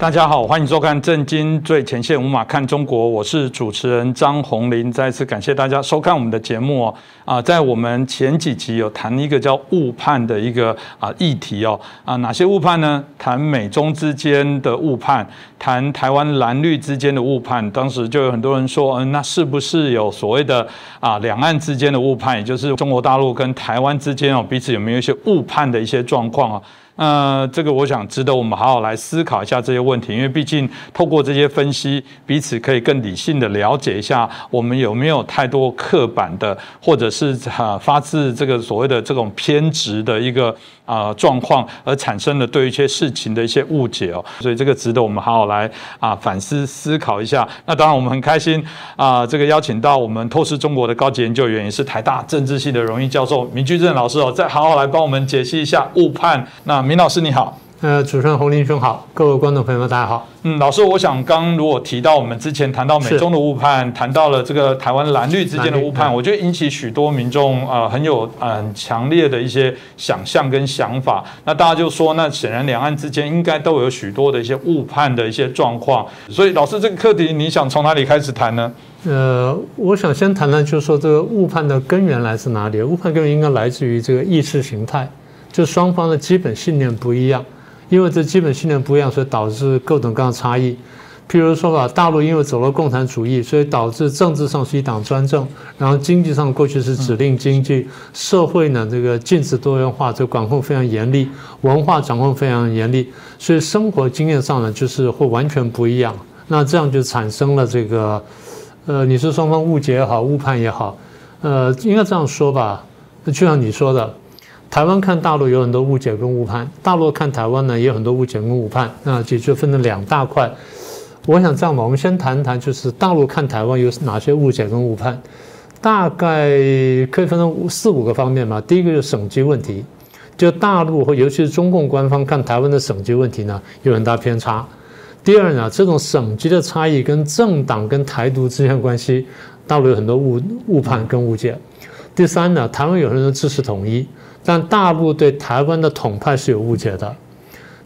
大家好，欢迎收看《震惊最前线》，无马看中国，我是主持人张宏林。再次感谢大家收看我们的节目哦。啊，在我们前几集有谈一个叫误判的一个啊议题哦。啊，哪些误判呢？谈美中之间的误判，谈台湾蓝绿之间的误判。当时就有很多人说，嗯，那是不是有所谓的啊两岸之间的误判，也就是中国大陆跟台湾之间哦彼此有没有一些误判的一些状况啊？呃，这个我想值得我们好好来思考一下这些问题，因为毕竟透过这些分析，彼此可以更理性的了解一下我们有没有太多刻板的，或者是啊发自这个所谓的这种偏执的一个啊状况，而产生的对一些事情的一些误解哦。所以这个值得我们好好来啊反思思考一下。那当然我们很开心啊，这个邀请到我们透视中国的高级研究员，也是台大政治系的荣誉教授明居正老师哦，再好好来帮我们解析一下误判。那明老师你好，呃，主持人洪林兄好，各位观众朋友们大家好。嗯，老师，我想刚如果提到我们之前谈到美中的误判，谈到了这个台湾蓝绿之间的误判，我觉得引起许多民众啊很有很强烈的一些想象跟想法。那大家就说，那显然两岸之间应该都有许多的一些误判的一些状况。所以，老师这个课题，你想从哪里开始谈呢？呃，我想先谈谈，就是说这个误判的根源来自哪里？误判根源应该来自于这个意识形态。就双方的基本信念不一样，因为这基本信念不一样，所以导致各种各样的差异。譬如说吧，大陆因为走了共产主义，所以导致政治上是一党专政，然后经济上过去是指令经济，社会呢这个禁止多元化，这管控非常严厉，文化掌控非常严厉，所以生活经验上呢就是会完全不一样。那这样就产生了这个，呃，你说双方误解也好，误判也好，呃，应该这样说吧，就像你说的。台湾看大陆有很多误解跟误判，大陆看台湾呢也有很多误解跟误判，那就就分成两大块。我想这样吧，我们先谈谈，就是大陆看台湾有哪些误解跟误判，大概可以分成四五个方面嘛。第一个就是省级问题，就大陆或尤其是中共官方看台湾的省级问题呢有很大偏差。第二呢，这种省级的差异跟政党跟台独之间的关系，大陆有很多误误判跟误解。第三呢，台湾有人支持统一。但大陆对台湾的统派是有误解的。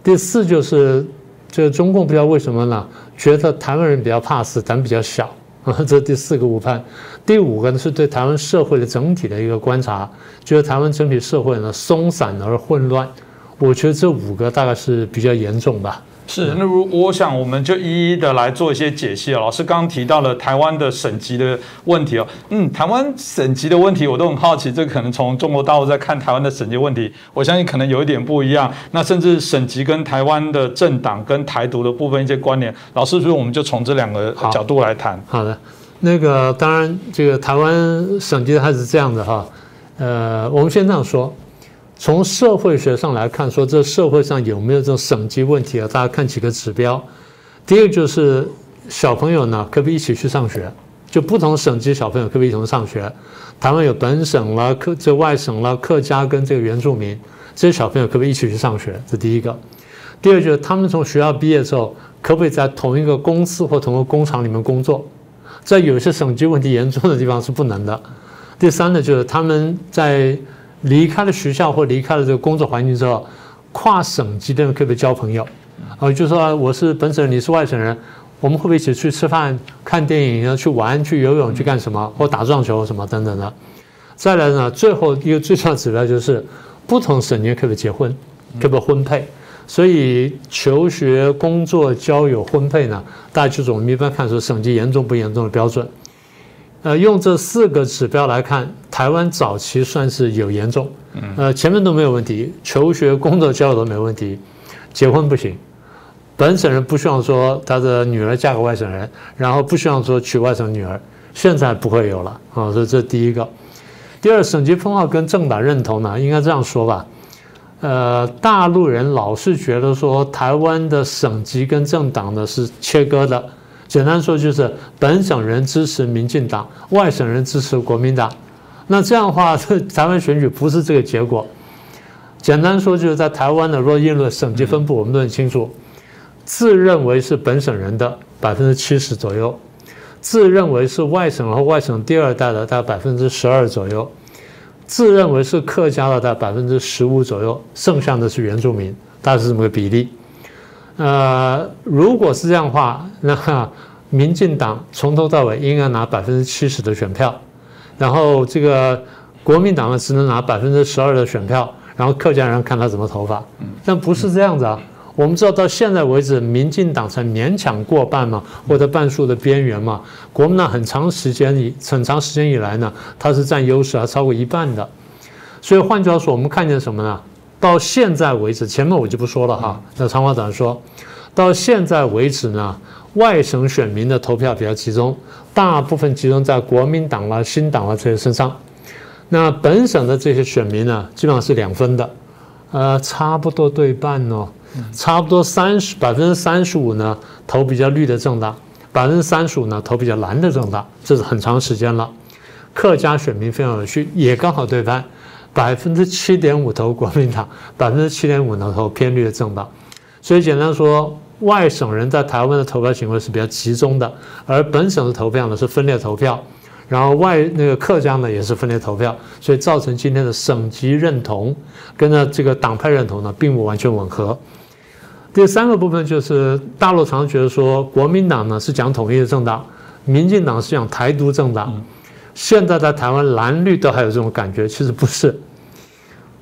第四就是，这个中共不知道为什么呢，觉得台湾人比较怕死，胆比较小啊，这是第四个误判。第五个呢是对台湾社会的整体的一个观察，觉得台湾整体社会呢松散而混乱。我觉得这五个大概是比较严重吧。是，那如我想，我们就一一的来做一些解析啊。老师刚刚提到了台湾的省级的问题哦，嗯，台湾省级的问题，我都很好奇，这可能从中国大陆在看台湾的省级问题，我相信可能有一点不一样。那甚至省级跟台湾的政党跟台独的部分一些关联，老师，所以我们就从这两个角度来谈。好的，那个当然，这个台湾省级它是这样的哈，呃，我们先这样说。从社会学上来看，说这社会上有没有这种省级问题啊？大家看几个指标。第一个就是小朋友呢，可不可以一起去上学？就不同省级小朋友可不可以一同上学？台湾有本省了、客这外省了、客家跟这个原住民，这些小朋友可不可以一起去上学？这第一个。第二就是他们从学校毕业之后，可不可以在同一个公司或同一个工厂里面工作？在有些省级问题严重的地方是不能的。第三呢，就是他们在离开了学校或离开了这个工作环境之后，跨省级的可不可以交朋友？啊，就说我是本省人，你是外省人，我们会不会一起去吃饭、看电影、去玩、去游泳、去干什么，或打撞球什么等等的？再来呢，最后一个最重要的指标就是不同省级可不可以结婚，可不可以婚配？所以求学、工作、交友、婚配呢，大家就是我们一般看说省级严重不严重的标准。呃，用这四个指标来看，台湾早期算是有严重，呃，前面都没有问题，求学、工作、交友都没问题，结婚不行，本省人不希望说他的女儿嫁给外省人，然后不希望说娶外省女儿，现在不会有了啊，所以这第一个。第二，省级分化跟政党认同呢，应该这样说吧，呃，大陆人老是觉得说台湾的省级跟政党呢是切割的。简单说就是本省人支持民进党，外省人支持国民党。那这样的话，这台湾选举不是这个结果。简单说就是在台湾的若印了省级分布，我们都很清楚，自认为是本省人的百分之七十左右，自认为是外省和外省第二代的大概百分之十二左右，自认为是客家的大概百分之十五左右，剩下的是原住民，大概是这么个比例。呃，如果是这样的话，那民进党从头到尾应该拿百分之七十的选票，然后这个国民党呢只能拿百分之十二的选票，然后客家人看他怎么投法。但不是这样子啊。我们知道到现在为止，民进党才勉强过半嘛，或者半数的边缘嘛。国民党很长时间以很长时间以来呢，它是占优势，还超过一半的。所以换句话说，我们看见什么呢？到现在为止，前面我就不说了哈。那长话短说，到现在为止呢，外省选民的投票比较集中，大部分集中在国民党啦、新党啦这些身上。那本省的这些选民呢，基本上是两分的，呃，差不多对半哦。差不多三十百分之三十五呢，投比较绿的政党，百分之三十五呢投比较蓝的政党，这是很长时间了。客家选民非常有趣，也刚好对半，百分之七点五投国民党，百分之七点五呢投偏绿的政党。所以简单说，外省人在台湾的投票行为是比较集中的，而本省的投票呢是分裂投票。然后外那个客家呢也是分裂投票，所以造成今天的省级认同跟呢这个党派认同呢并不完全吻合。第三个部分就是大陆常觉得说国民党呢是讲统一的政党，民进党是讲台独政党。现在在台湾蓝绿都还有这种感觉，其实不是。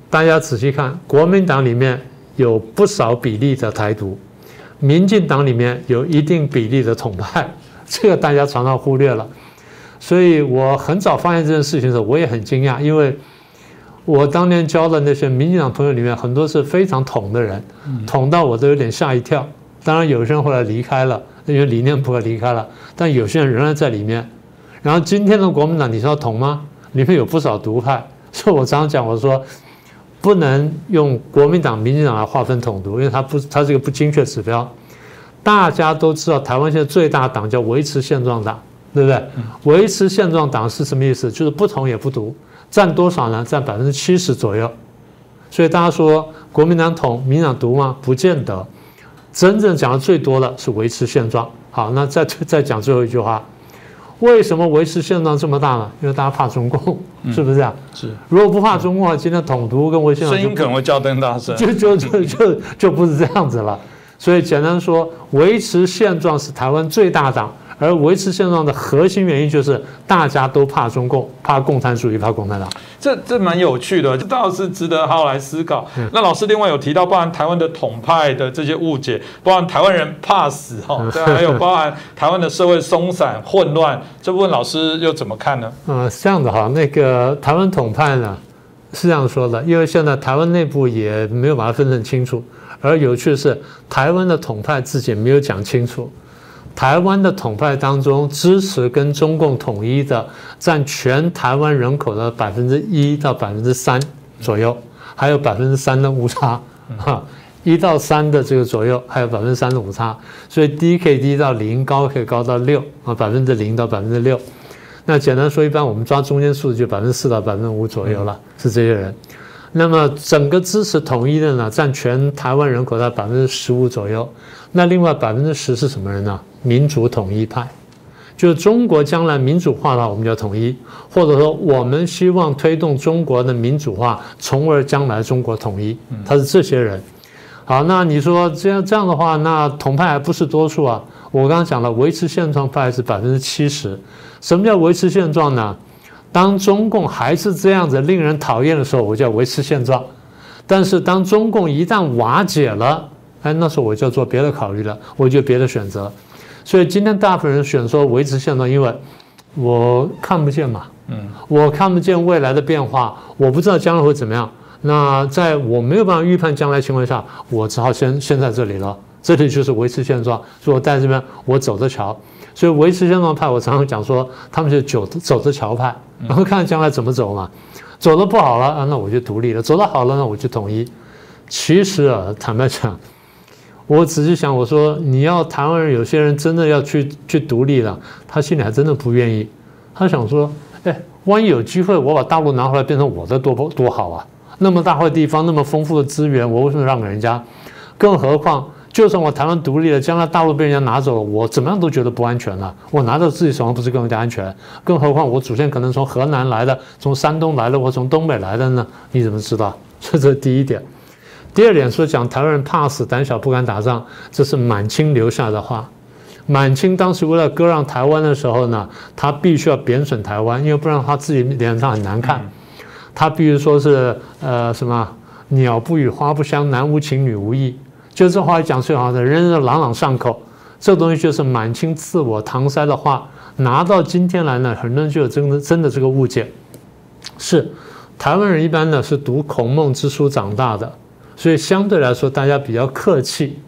大家仔细看，国民党里面有不少比例的台独，民进党里面有一定比例的统派，这个大家常常忽略了。所以我很早发现这件事情的时候，我也很惊讶，因为。我当年交的那些民进党朋友里面，很多是非常统的人，统到我都有点吓一跳。当然，有些人后来离开了，因为理念不合离开了。但有些人仍然在里面。然后今天的国民党，你说要统吗？里面有不少独派。所以我常常讲，我说不能用国民党、民进党来划分统独，因为它不，它是一个不精确指标。大家都知道，台湾现在最大党叫维持现状党，对不对？维持现状党是什么意思？就是不统也不独。占多少呢？占百分之七十左右，所以大家说国民党统、民党独吗？不见得。真正讲的最多的是维持现状。好，那再再讲最后一句话：为什么维持现状这么大呢？因为大家怕中共，是不是这样？是。如果不怕中共，今天统独跟维持声音可能会叫更大声，就就就就就不是这样子了。所以简单说，维持现状是台湾最大党。而维持现状的核心原因就是大家都怕中共，怕共产主义，怕共产党。这这蛮有趣的，这倒是值得好好来思考。那老师另外有提到，包含台湾的统派的这些误解，包含台湾人怕死哈，对，还有包含台湾的社会松散混乱，这部分老师又怎么看呢？呃，这样的哈，那个台湾统派呢是这样说的，因为现在台湾内部也没有把它分得很清楚，而有趣的是，台湾的统派自己没有讲清楚。台湾的统派当中，支持跟中共统一的占全台湾人口的百分之一到百分之三左右，还有百分之三的误差，哈，一到三的这个左右，还有百分之三的误差，所以低可以低到零，高可以高到六啊，百分之零到百分之六。那简单说，一般我们抓中间数就百分之四到百分之五左右了，是这些人。那么整个支持统一的呢，占全台湾人口的百分之十五左右。那另外百分之十是什么人呢？民主统一派，就是中国将来民主化的话，我们叫统一，或者说我们希望推动中国的民主化，从而将来中国统一，他是这些人。好，那你说这样这样的话，那统派还不是多数啊？我刚刚讲了，维持现状派是百分之七十。什么叫维持现状呢？当中共还是这样子令人讨厌的时候，我叫维持现状；但是当中共一旦瓦解了，哎，那时候我就要做别的考虑了，我就别的选择。所以今天大部分人选说维持现状，因为我看不见嘛，嗯，我看不见未来的变化，我不知道将来会怎么样。那在我没有办法预判将来情况下，我只好先先在这里了。这里就是维持现状，所以我在这边我走着瞧。所以维持现状派，我常常讲说，他们就走走着瞧派，然后看将来怎么走嘛。走的不好了啊，那我就独立了；走的好了，那我就统一。其实啊，坦白讲。我仔细想，我说你要台湾人，有些人真的要去去独立了，他心里还真的不愿意。他想说，哎，万一有机会，我把大陆拿回来变成我的，多多好啊！那么大块地方，那么丰富的资源，我为什么让给人家？更何况，就算我台湾独立了，将来大陆被人家拿走了，我怎么样都觉得不安全了。我拿到自己手上不是更加安全？更何况我祖先可能从河南来的，从山东来的，或从东北来的呢？你怎么知道？这是第一点。第二点说讲台湾人怕死、胆小、不敢打仗，这是满清留下的话。满清当时为了割让台湾的时候呢，他必须要贬损台湾，因为不然他自己脸上很难看。他必须说是呃什么鸟不语，花不香，男无情，女无义，就这话讲最好的，人人朗朗上口。这东西就是满清自我搪塞的话，拿到今天来呢，很多人就有真的真的这个误解。是台湾人一般呢是读孔孟之书长大的，所以相对来说大家比较客气。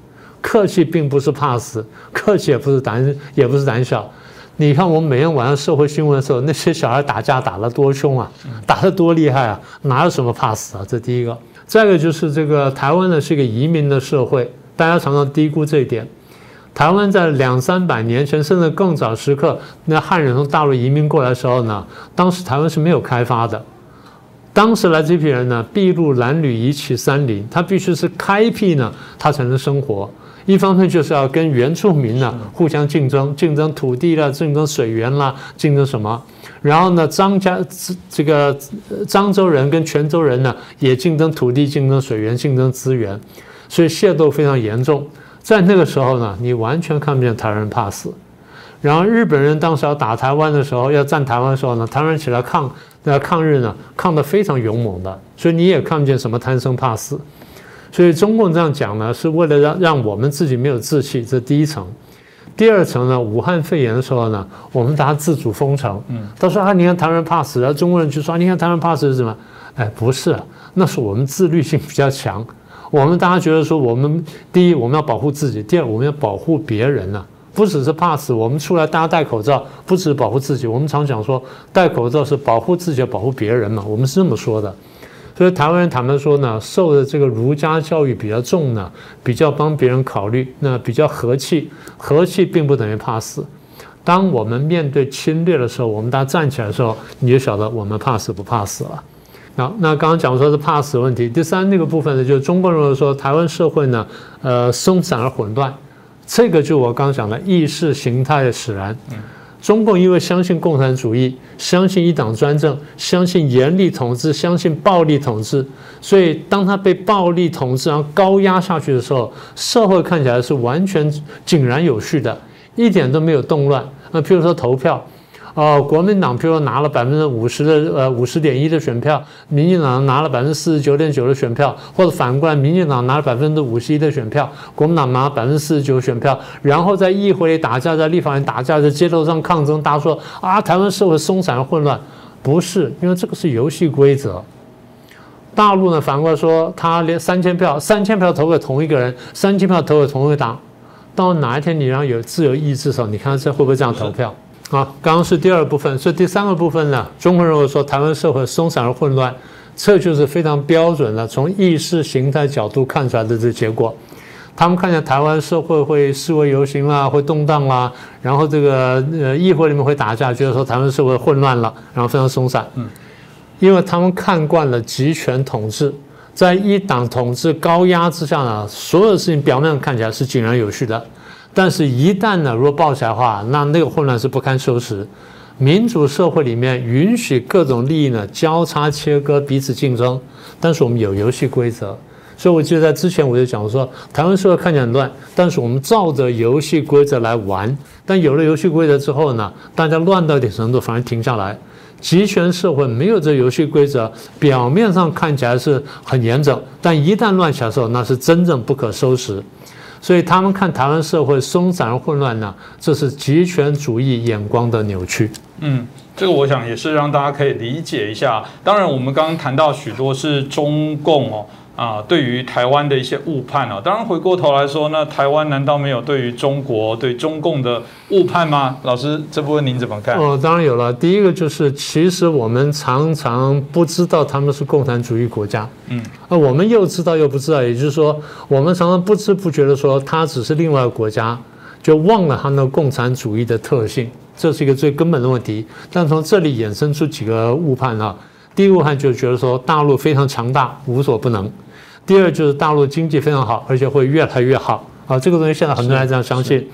客气并不是怕死，客气也不是胆也不是胆小。你看我们每天晚上社会新闻的时候，那些小孩打架打得多凶啊，打得多厉害啊，哪有什么怕死啊？这第一个。再一个就是这个台湾呢是一个移民的社会，大家常常低估这一点。台湾在两三百年前甚至更早时刻，那汉人从大陆移民过来的时候呢，当时台湾是没有开发的。当时来这批人呢，筚路蓝缕，一起山林，他必须是开辟呢，他才能生活。一方面就是要跟原住民呢互相竞争，竞争土地啦，竞争水源啦，竞争什么？然后呢，张家这个漳州人跟泉州人呢也竞争土地、竞争水源、竞争资源，所以械斗非常严重。在那个时候呢，你完全看不见台湾人怕死。然后日本人当时要打台湾的时候，要占台湾的时候呢，台湾人起来抗，那抗日呢，抗得非常勇猛的，所以你也看不见什么贪生怕死。所以中共这样讲呢，是为了让让我们自己没有志气，这第一层。第二层呢，武汉肺炎的时候呢，我们大家自主封城。嗯，他说啊，你看台湾人怕死，然后中国人就说，你看台湾怕死是什么？哎，不是，那是我们自律性比较强。我们大家觉得说，我们第一我们要保护自己，第二我们要保护别人呢，不只是怕死。我们出来大家戴口罩，不只是保护自己。我们常讲说，戴口罩是保护自己，保护别人嘛，我们是这么说的。所以台湾人坦白说呢，受的这个儒家教育比较重呢，比较帮别人考虑，那比较和气。和气并不等于怕死。当我们面对侵略的时候，我们大家站起来的时候，你就晓得我们怕死不怕死了。那那刚刚讲说是怕死问题。第三那个部分呢，就是中国人说台湾社会呢，呃，松散而混乱。这个就我刚刚讲的意识形态的使然。中共因为相信共产主义，相信一党专政，相信严厉统治，相信暴力统治，所以当他被暴力统治然后高压下去的时候，社会看起来是完全井然有序的，一点都没有动乱。那譬如说投票。哦，国民党譬如拿了百分之五十的呃五十点一的选票，民进党拿了百分之四十九点九的选票，或者反过来，民进党拿了百分之五十一的选票，国民党拿了百分之四十九选票，然后在议会里打架，在立法院打架，在街头上抗争，大家说啊，台湾社会松散混乱，不是，因为这个是游戏规则。大陆呢，反过来说，他连三千票，三千票投给同一个人，三千票投给同一个党，到哪一天你让有自由意志的时候，你看这会不会这样投票？好，刚刚是第二部分，所以第三个部分呢，中国人会说台湾社会松散而混乱，这就是非常标准的从意识形态角度看出来的这结果。他们看见台湾社会会示威游行啦，会动荡啦，然后这个呃议会里面会打架，觉得说台湾社会混乱了，然后非常松散。嗯，因为他们看惯了集权统治，在一党统治高压之下呢，所有事情表面上看起来是井然有序的。但是，一旦呢，如果爆起来的话，那那个混乱是不堪收拾。民主社会里面允许各种利益呢交叉切割、彼此竞争，但是我们有游戏规则。所以我记得在之前我就讲说，台湾社会看起来很乱，但是我们照着游戏规则来玩。但有了游戏规则之后呢，大家乱到一点程度反而停下来。集权社会没有这游戏规则，表面上看起来是很严整，但一旦乱起来的时候，那是真正不可收拾。所以他们看台湾社会松散而混乱呢，这是极权主义眼光的扭曲。嗯，这个我想也是让大家可以理解一下。当然，我们刚刚谈到许多是中共哦。啊，对于台湾的一些误判啊，当然回过头来说，那台湾难道没有对于中国、对中共的误判吗？老师，这部分您怎么看？哦，当然有了。第一个就是，其实我们常常不知道他们是共产主义国家。嗯，啊，我们又知道又不知道，也就是说，我们常常不知不觉的说，它只是另外一个国家，就忘了它那共产主义的特性，这是一个最根本的问题。但从这里衍生出几个误判啊。第一个误判就觉得说，大陆非常强大，无所不能。第二就是大陆经济非常好，而且会越来越好啊！这个东西现在很多人还这样相信。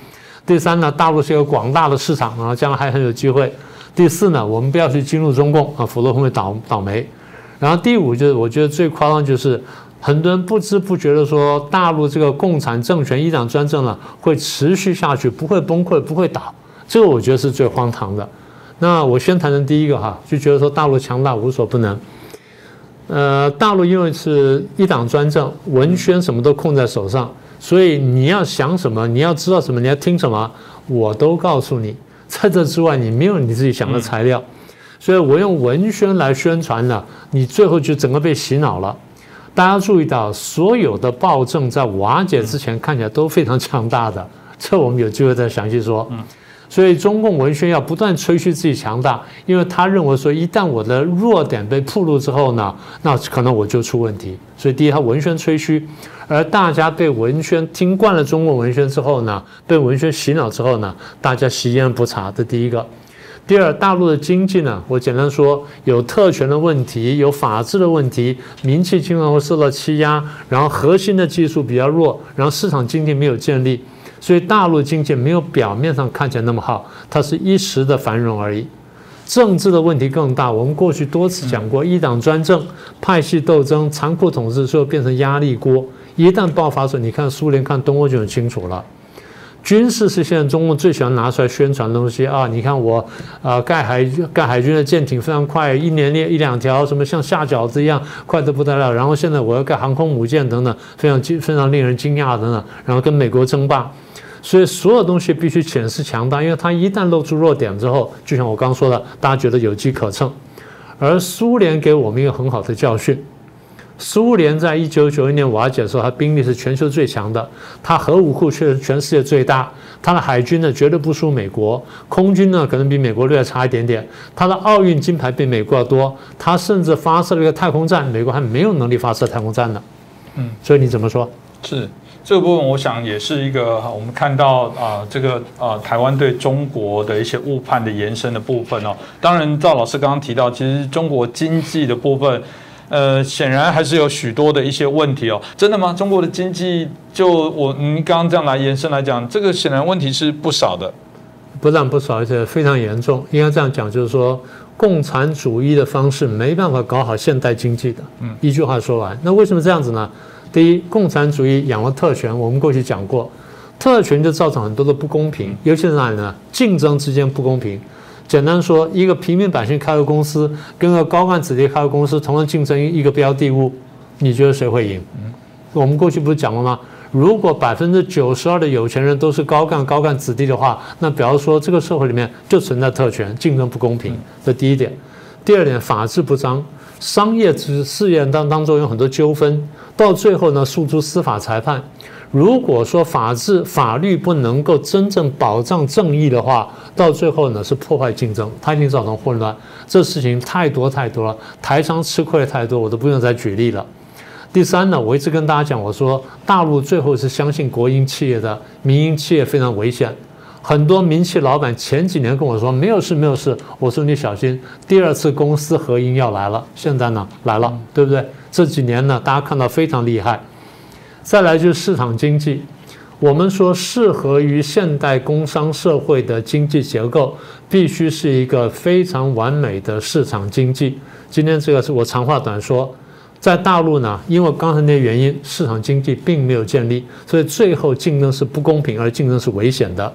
第三呢，大陆是一个广大的市场啊，将来还很有机会。第四呢，我们不要去进入中共啊，否则会倒倒霉。然后第五就是，我觉得最夸张就是很多人不知不觉的说，大陆这个共产政权一党专政呢会持续下去，不会崩溃，不会倒。这个我觉得是最荒唐的。那我先谈谈第一个哈，就觉得说大陆强大无所不能。呃，大陆因为是一党专政，文宣什么都控在手上，所以你要想什么，你要知道什么，你要听什么，我都告诉你。在这之外，你没有你自己想的材料，所以我用文宣来宣传了，你最后就整个被洗脑了。大家注意到，所有的暴政在瓦解之前看起来都非常强大的，这我们有机会再详细说。所以中共文宣要不断吹嘘自己强大，因为他认为说，一旦我的弱点被暴露之后呢，那可能我就出问题。所以第一，他文宣吹嘘，而大家被文宣听惯了中共文宣之后呢，被文宣洗脑之后呢，大家习烟不查。这第一个。第二，大陆的经济呢，我简单说，有特权的问题，有法治的问题，民气经常会受到欺压，然后核心的技术比较弱，然后市场经济没有建立，所以大陆经济没有表面上看起来那么好，它是一时的繁荣而已。政治的问题更大，我们过去多次讲过，一党专政、派系斗争、残酷统治，最后变成压力锅，一旦爆发的时候，你看苏联、看东欧就很清楚了。军事是现在中共最喜欢拿出来宣传的东西啊！你看我，啊，盖海盖海军的舰艇非常快，一年列一两条，什么像下饺子一样快得不得了。然后现在我要盖航空母舰等等，非常惊非常令人惊讶等等。然后跟美国争霸，所以所有东西必须显示强大，因为它一旦露出弱点之后，就像我刚说的，大家觉得有机可乘。而苏联给我们一个很好的教训。苏联在一九九一年瓦解的时候，它兵力是全球最强的，它核武库却是全世界最大，它的海军呢绝对不输美国，空军呢可能比美国略差一点点，它的奥运金牌比美国要多，它甚至发射了一个太空站，美国还没有能力发射太空站呢。嗯，所以你怎么说？是这个部分，我想也是一个我们看到啊，这个啊台湾对中国的一些误判的延伸的部分哦。当然，赵老师刚刚提到，其实中国经济的部分。呃，显然还是有许多的一些问题哦。真的吗？中国的经济就我您刚刚这样来延伸来讲，这个显然问题是不少的，不但不少，而且非常严重。应该这样讲，就是说，共产主义的方式没办法搞好现代经济的。嗯，一句话说完，那为什么这样子呢？第一，共产主义养了特权，我们过去讲过，特权就造成很多的不公平，尤其是哪里呢？竞争之间不公平。简单说，一个平民百姓开个公司，跟个高干子弟开个公司，同样竞争一个标的物，你觉得谁会赢？我们过去不是讲过吗？如果百分之九十二的有钱人都是高干高干子弟的话，那比方说这个社会里面就存在特权，竞争不公平。这第一点。第二点，法治不彰，商业之事业当当中有很多纠纷，到最后呢诉诸司法裁判。如果说法治法律不能够真正保障正义的话，到最后呢是破坏竞争，它已经造成混乱。这事情太多太多了，台商吃亏太多，我都不用再举例了。第三呢，我一直跟大家讲，我说大陆最后是相信国营企业的，民营企业非常危险。很多民企老板前几年跟我说没有事没有事，我说你小心，第二次公私合营要来了。现在呢来了，对不对？这几年呢，大家看到非常厉害。再来就是市场经济，我们说适合于现代工商社会的经济结构，必须是一个非常完美的市场经济。今天这个是我长话短说，在大陆呢，因为刚才那些原因，市场经济并没有建立，所以最后竞争是不公平，而竞争是危险的。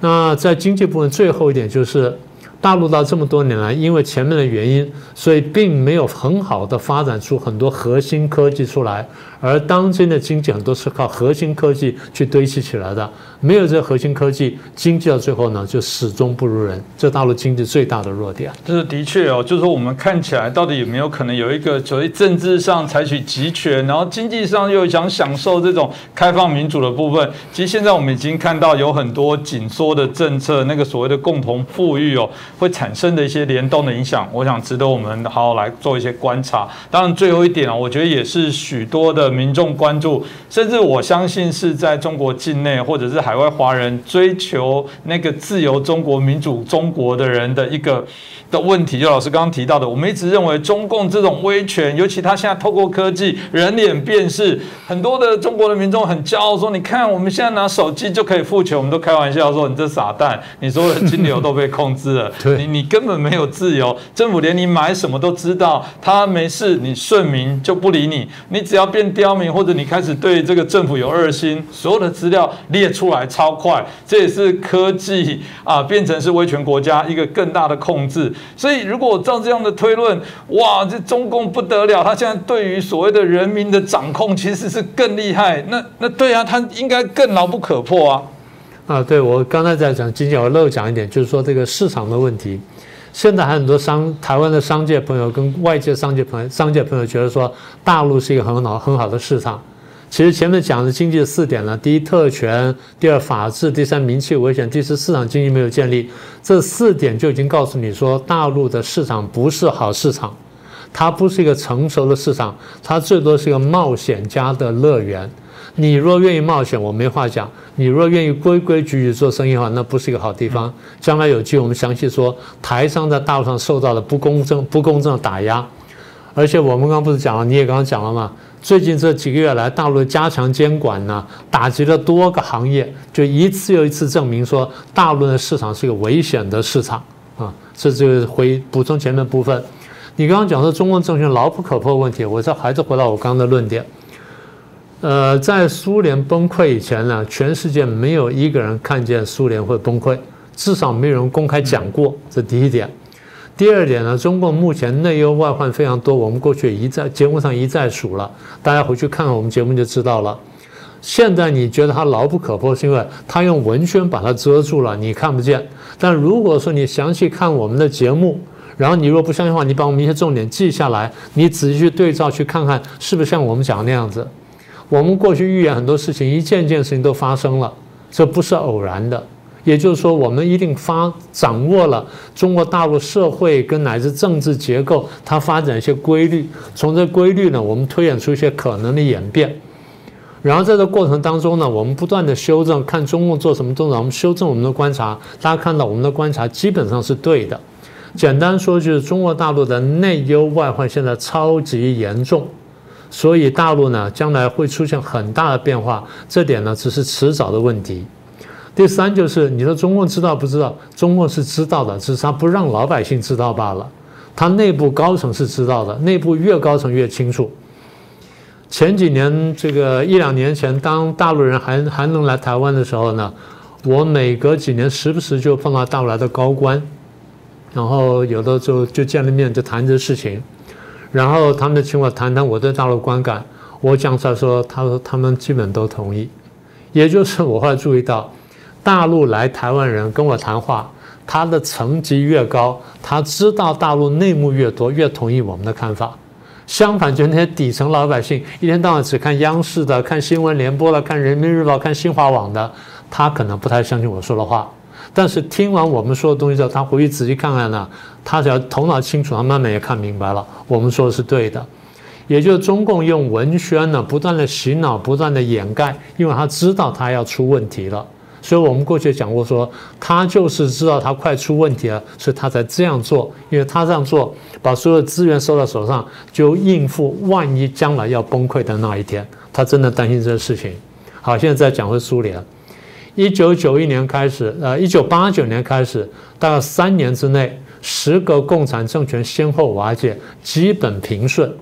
那在经济部分最后一点就是。大陆到这么多年来，因为前面的原因，所以并没有很好的发展出很多核心科技出来。而当今的经济很多是靠核心科技去堆砌起来的，没有这核心科技，经济到最后呢就始终不如人。这大陆经济最大的弱点。这是的确哦，就是说我们看起来到底有没有可能有一个所谓政治上采取集权，然后经济上又想享受这种开放民主的部分？其实现在我们已经看到有很多紧缩的政策，那个所谓的共同富裕哦。会产生的一些联动的影响，我想值得我们好好来做一些观察。当然，最后一点啊，我觉得也是许多的民众关注，甚至我相信是在中国境内或者是海外华人追求那个自由中国、民主中国的人的一个的问题。就老师刚刚提到的，我们一直认为中共这种威权，尤其他现在透过科技人脸辨识，很多的中国的民众很骄傲说：“你看，我们现在拿手机就可以付钱。”我们都开玩笑说：“你这傻蛋，你所有的金流都被控制了。”你你根本没有自由，政府连你买什么都知道，他没事，你顺民就不理你，你只要变刁民或者你开始对这个政府有二心，所有的资料列出来超快，这也是科技啊变成是威权国家一个更大的控制。所以如果照这样的推论，哇，这中共不得了，他现在对于所谓的人民的掌控其实是更厉害。那那对啊，他应该更牢不可破啊。啊，对我刚才在讲经济，我漏讲一点，就是说这个市场的问题。现在还很多商台湾的商界朋友跟外界商界朋友商界朋友觉得说，大陆是一个很好很好的市场。其实前面讲的经济四点呢，第一特权，第二法治，第三名气危险，第四市场经济没有建立，这四点就已经告诉你说，大陆的市场不是好市场，它不是一个成熟的市场，它最多是一个冒险家的乐园。你若愿意冒险，我没话讲；你若愿意规规矩矩做生意的话，那不是一个好地方。将来有机会我们详细说台商在大陆上受到的不公正、不公正的打压。而且我们刚刚不是讲了，你也刚刚讲了嘛？最近这几个月来，大陆加强监管呢，打击了多个行业，就一次又一次证明说，大陆的市场是一个危险的市场啊。这就是回补充前面部分。你刚刚讲说中共政权牢不可破问题，我这还是回到我刚刚的论点。呃，在苏联崩溃以前呢，全世界没有一个人看见苏联会崩溃，至少没有人公开讲过。这第一点。第二点呢，中共目前内忧外患非常多，我们过去一再节目上一再数了，大家回去看看我们节目就知道了。现在你觉得它牢不可破，是因为它用文宣把它遮住了，你看不见。但如果说你详细看我们的节目，然后你若不相信的话，你把我们一些重点记下来，你仔细去对照去看看，是不是像我们讲的那样子。我们过去预言很多事情，一件件事情都发生了，这不是偶然的。也就是说，我们一定发掌握了中国大陆社会跟乃至政治结构它发展一些规律，从这规律呢，我们推演出一些可能的演变。然后在这过程当中呢，我们不断的修正，看中共做什么动作，我们修正我们的观察。大家看到我们的观察基本上是对的。简单说就是中国大陆的内忧外患现在超级严重。所以大陆呢，将来会出现很大的变化，这点呢只是迟早的问题。第三就是你说中共知道不知道？中共是知道的，只是他不让老百姓知道罢了。他内部高层是知道的，内部越高层越清楚。前几年这个一两年前，当大陆人还还能来台湾的时候呢，我每隔几年时不时就碰到大陆来的高官，然后有的时候就见了面就谈这事情。然后他们请我谈谈我对大陆观感，我讲出来说，他说他们基本都同意，也就是我后来注意到，大陆来台湾人跟我谈话，他的层级越高，他知道大陆内幕越多，越同意我们的看法。相反，就那些底层老百姓，一天到晚只看央视的、看新闻联播的、看人民日报、看新华网的，他可能不太相信我说的话。但是听完我们说的东西之后，他回去仔细看看呢，他只要头脑清楚，他慢慢也看明白了，我们说的是对的。也就是中共用文宣呢，不断的洗脑，不断的掩盖，因为他知道他要出问题了。所以我们过去讲过，说他就是知道他快出问题了，所以他才这样做。因为他这样做，把所有的资源收到手上，就应付万一将来要崩溃的那一天。他真的担心这个事情。好，现在再讲回苏联。一九九一年开始，呃，一九八九年开始，大概三年之内，十个共产政权先后瓦解，基本平顺。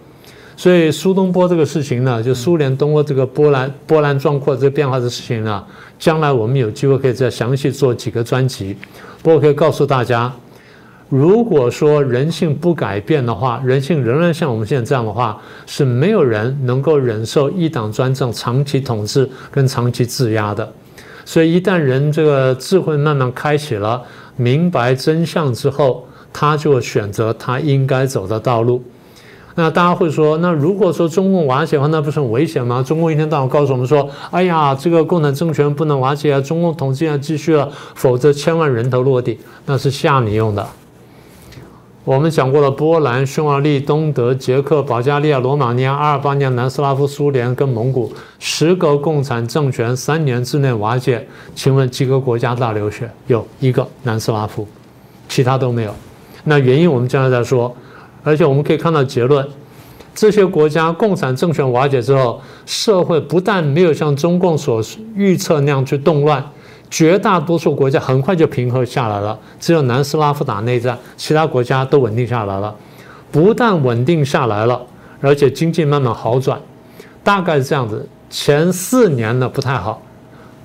所以苏东坡这个事情呢，就苏联东欧这个波澜波澜壮阔这个变化的事情呢，将来我们有机会可以再详细做几个专辑。不过可以告诉大家，如果说人性不改变的话，人性仍然像我们现在这样的话，是没有人能够忍受一党专政长期统治跟长期制压的。所以，一旦人这个智慧慢慢开启了，明白真相之后，他就选择他应该走的道路。那大家会说，那如果说中共瓦解的话，那不是很危险吗？中共一天到晚告诉我们说，哎呀，这个共产政权不能瓦解啊，中共统治要继续了，否则千万人头落地，那是吓你用的。我们讲过了，波兰、匈牙利、东德、捷克、保加利亚、罗马尼亚、阿尔巴尼亚、南斯拉夫、苏联跟蒙古十个共产政权三年之内瓦解。请问几个国家大流血？有一个南斯拉夫，其他都没有。那原因我们将来再说。而且我们可以看到结论：这些国家共产政权瓦解之后，社会不但没有像中共所预测那样去动乱。绝大多数国家很快就平和下来了，只有南斯拉夫打内战，其他国家都稳定下来了。不但稳定下来了，而且经济慢慢好转，大概是这样子。前四年呢不太好，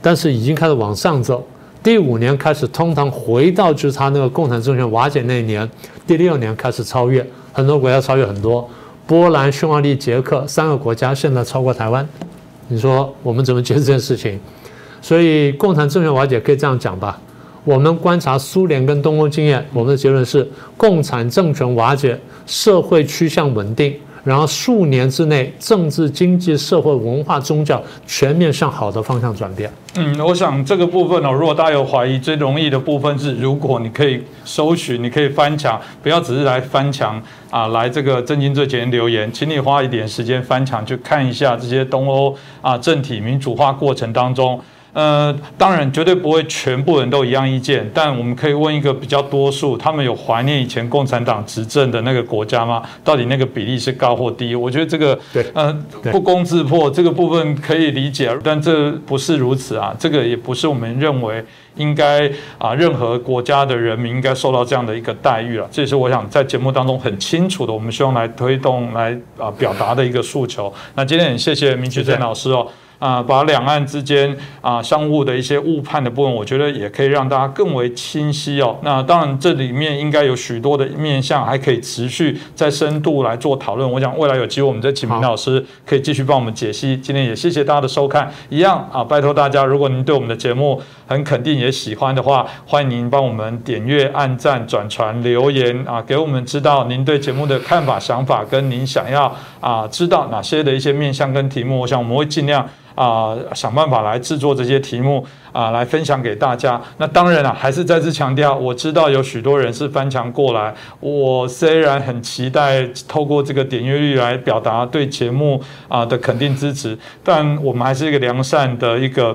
但是已经开始往上走。第五年开始通常回到就是他那个共产政权瓦解那一年。第六年开始超越，很多国家超越很多，波兰、匈牙利、捷克三个国家现在超过台湾。你说我们怎么解释这件事情？所以共产政权瓦解可以这样讲吧。我们观察苏联跟东欧经验，我们的结论是共产政权瓦解，社会趋向稳定，然后数年之内，政治、经济、社会、文化、宗教全面向好的方向转变。嗯，我想这个部分呢，如果大家有怀疑，最容易的部分是，如果你可以搜寻，你可以翻墙，不要只是来翻墙啊，来这个震惊最前留言，请你花一点时间翻墙去看一下这些东欧啊政体民主化过程当中。呃，当然绝对不会全部人都一样意见，但我们可以问一个比较多数，他们有怀念以前共产党执政的那个国家吗？到底那个比例是高或低？我觉得这个对，呃，不攻自破这个部分可以理解，但这不是如此啊，这个也不是我们认为应该啊，任何国家的人民应该受到这样的一个待遇了。这也是我想在节目当中很清楚的，我们希望来推动来啊表达的一个诉求。那今天很谢谢明曲珍老师哦。啊，把两岸之间啊相互的一些误判的部分，我觉得也可以让大家更为清晰哦。那当然，这里面应该有许多的面向，还可以持续在深度来做讨论。我想未来有机会，我们再请明老师可以继续帮我们解析。今天也谢谢大家的收看，一样啊，拜托大家，如果您对我们的节目很肯定也喜欢的话，欢迎您帮我们点阅、按赞、转传、留言啊，给我们知道您对节目的看法、想法，跟您想要啊知道哪些的一些面向跟题目。我想我们会尽量。啊，想办法来制作这些题目啊，来分享给大家。那当然了，还是再次强调，我知道有许多人是翻墙过来。我虽然很期待透过这个点阅率来表达对节目啊的肯定支持，但我们还是一个良善的一个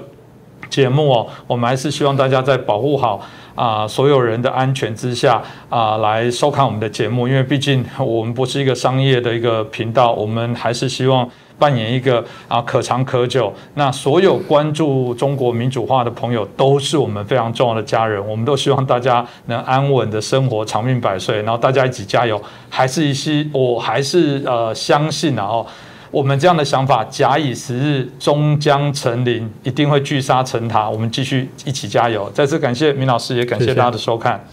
节目哦。我们还是希望大家在保护好啊所有人的安全之下啊来收看我们的节目，因为毕竟我们不是一个商业的一个频道，我们还是希望。扮演一个啊可长可久，那所有关注中国民主化的朋友都是我们非常重要的家人，我们都希望大家能安稳的生活，长命百岁，然后大家一起加油。还是一些，我还是呃相信啊哦，我们这样的想法，假以时日，终将成林，一定会聚沙成塔。我们继续一起加油。再次感谢明老师，也感谢大家的收看。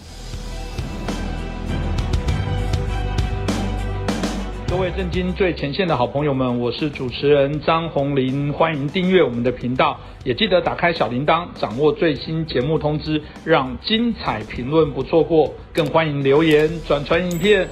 各位震惊最前线的好朋友们，我是主持人张红林，欢迎订阅我们的频道，也记得打开小铃铛，掌握最新节目通知，让精彩评论不错过，更欢迎留言转传影片。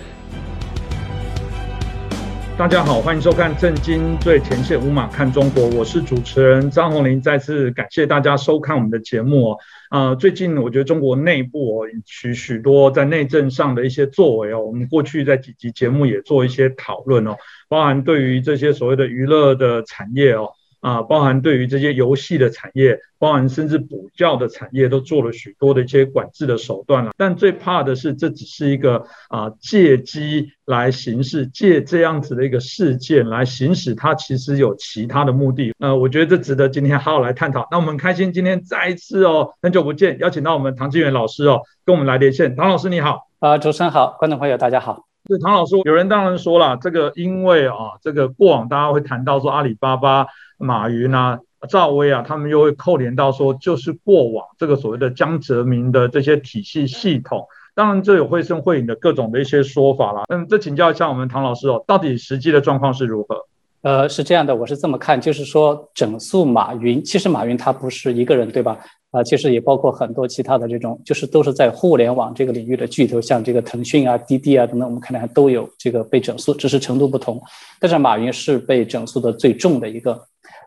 大家好，欢迎收看《震惊最前线》，五马看中国，我是主持人张红林，再次感谢大家收看我们的节目。啊，最近我觉得中国内部哦，许许多在内政上的一些作为哦，我们过去在几集节目也做一些讨论哦，包含对于这些所谓的娱乐的产业哦。啊，包含对于这些游戏的产业，包含甚至补教的产业，都做了许多的一些管制的手段了。但最怕的是，这只是一个啊借机来行事，借这样子的一个事件来行使，它其实有其他的目的。呃，我觉得这值得今天好好来探讨。那我们开心今天再一次哦，很久不见，邀请到我们唐志远老师哦，跟我们来连线。唐老师你好，啊，主持人好，观众朋友大家好。对唐老师，有人当然说了，这个因为啊，这个过往大家会谈到说阿里巴巴。马云啊，赵薇啊，他们又会扣连到说，就是过往这个所谓的江泽民的这些体系系统，当然这有绘声绘影的各种的一些说法啦。嗯，这请教一下我们唐老师哦，到底实际的状况是如何？呃，是这样的，我是这么看，就是说整肃马云，其实马云他不是一个人，对吧？啊，其实也包括很多其他的这种，就是都是在互联网这个领域的巨头，像这个腾讯啊、滴滴啊等等，我们看来都有这个被整肃，只是程度不同。但是马云是被整肃的最重的一个。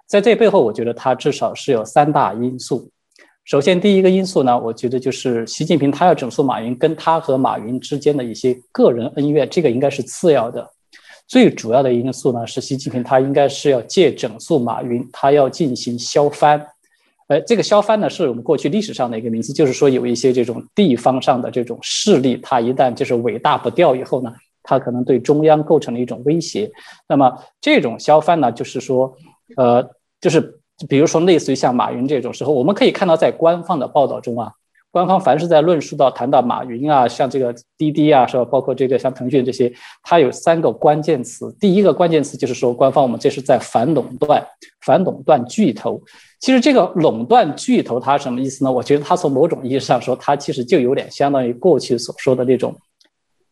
在这背后，我觉得它至少是有三大因素。首先，第一个因素呢，我觉得就是习近平他要整肃马云，跟他和马云之间的一些个人恩怨，这个应该是次要的。最主要的因素呢，是习近平他应该是要借整肃马云，他要进行削藩。呃，这个削藩呢，是我们过去历史上的一个名词，就是说有一些这种地方上的这种势力，他一旦就是尾大不掉以后呢，他可能对中央构成了一种威胁。那么这种削藩呢，就是说，呃。就是比如说类似于像马云这种时候，我们可以看到在官方的报道中啊。官方凡是在论述到谈到马云啊，像这个滴滴啊，是吧？包括这个像腾讯这些，它有三个关键词。第一个关键词就是说，官方我们这是在反垄断，反垄断巨头。其实这个垄断巨头它什么意思呢？我觉得它从某种意义上说，它其实就有点相当于过去所说的那种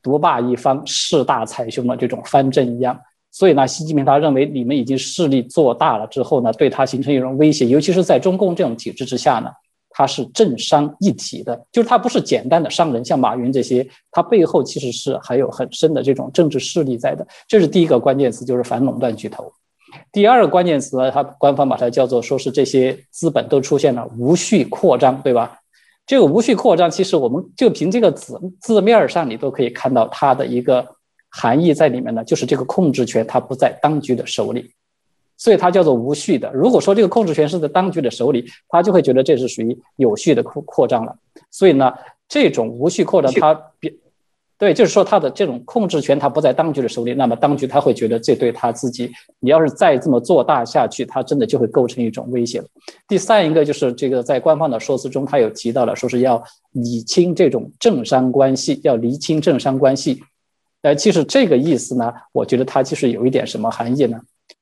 独霸一方、势大财雄的这种藩镇一样。所以呢，习近平他认为你们已经势力做大了之后呢，对他形成一种威胁，尤其是在中共这种体制之下呢。它是政商一体的，就是它不是简单的商人，像马云这些，它背后其实是还有很深的这种政治势力在的。这是第一个关键词，就是反垄断巨头。第二个关键词呢，它官方把它叫做说是这些资本都出现了无序扩张，对吧？这个无序扩张，其实我们就凭这个字字面上，你都可以看到它的一个含义在里面呢，就是这个控制权它不在当局的手里。所以它叫做无序的。如果说这个控制权是在当局的手里，他就会觉得这是属于有序的扩扩张了。所以呢，这种无序扩张，它比对，就是说它的这种控制权它不在当局的手里，那么当局他会觉得这对他自己，你要是再这么做大下去，他真的就会构成一种威胁了。第三一个就是这个在官方的说辞中，他有提到了，说是要理清这种政商关系，要厘清政商关系。呃，其实这个意思呢，我觉得它其实有一点什么含义呢？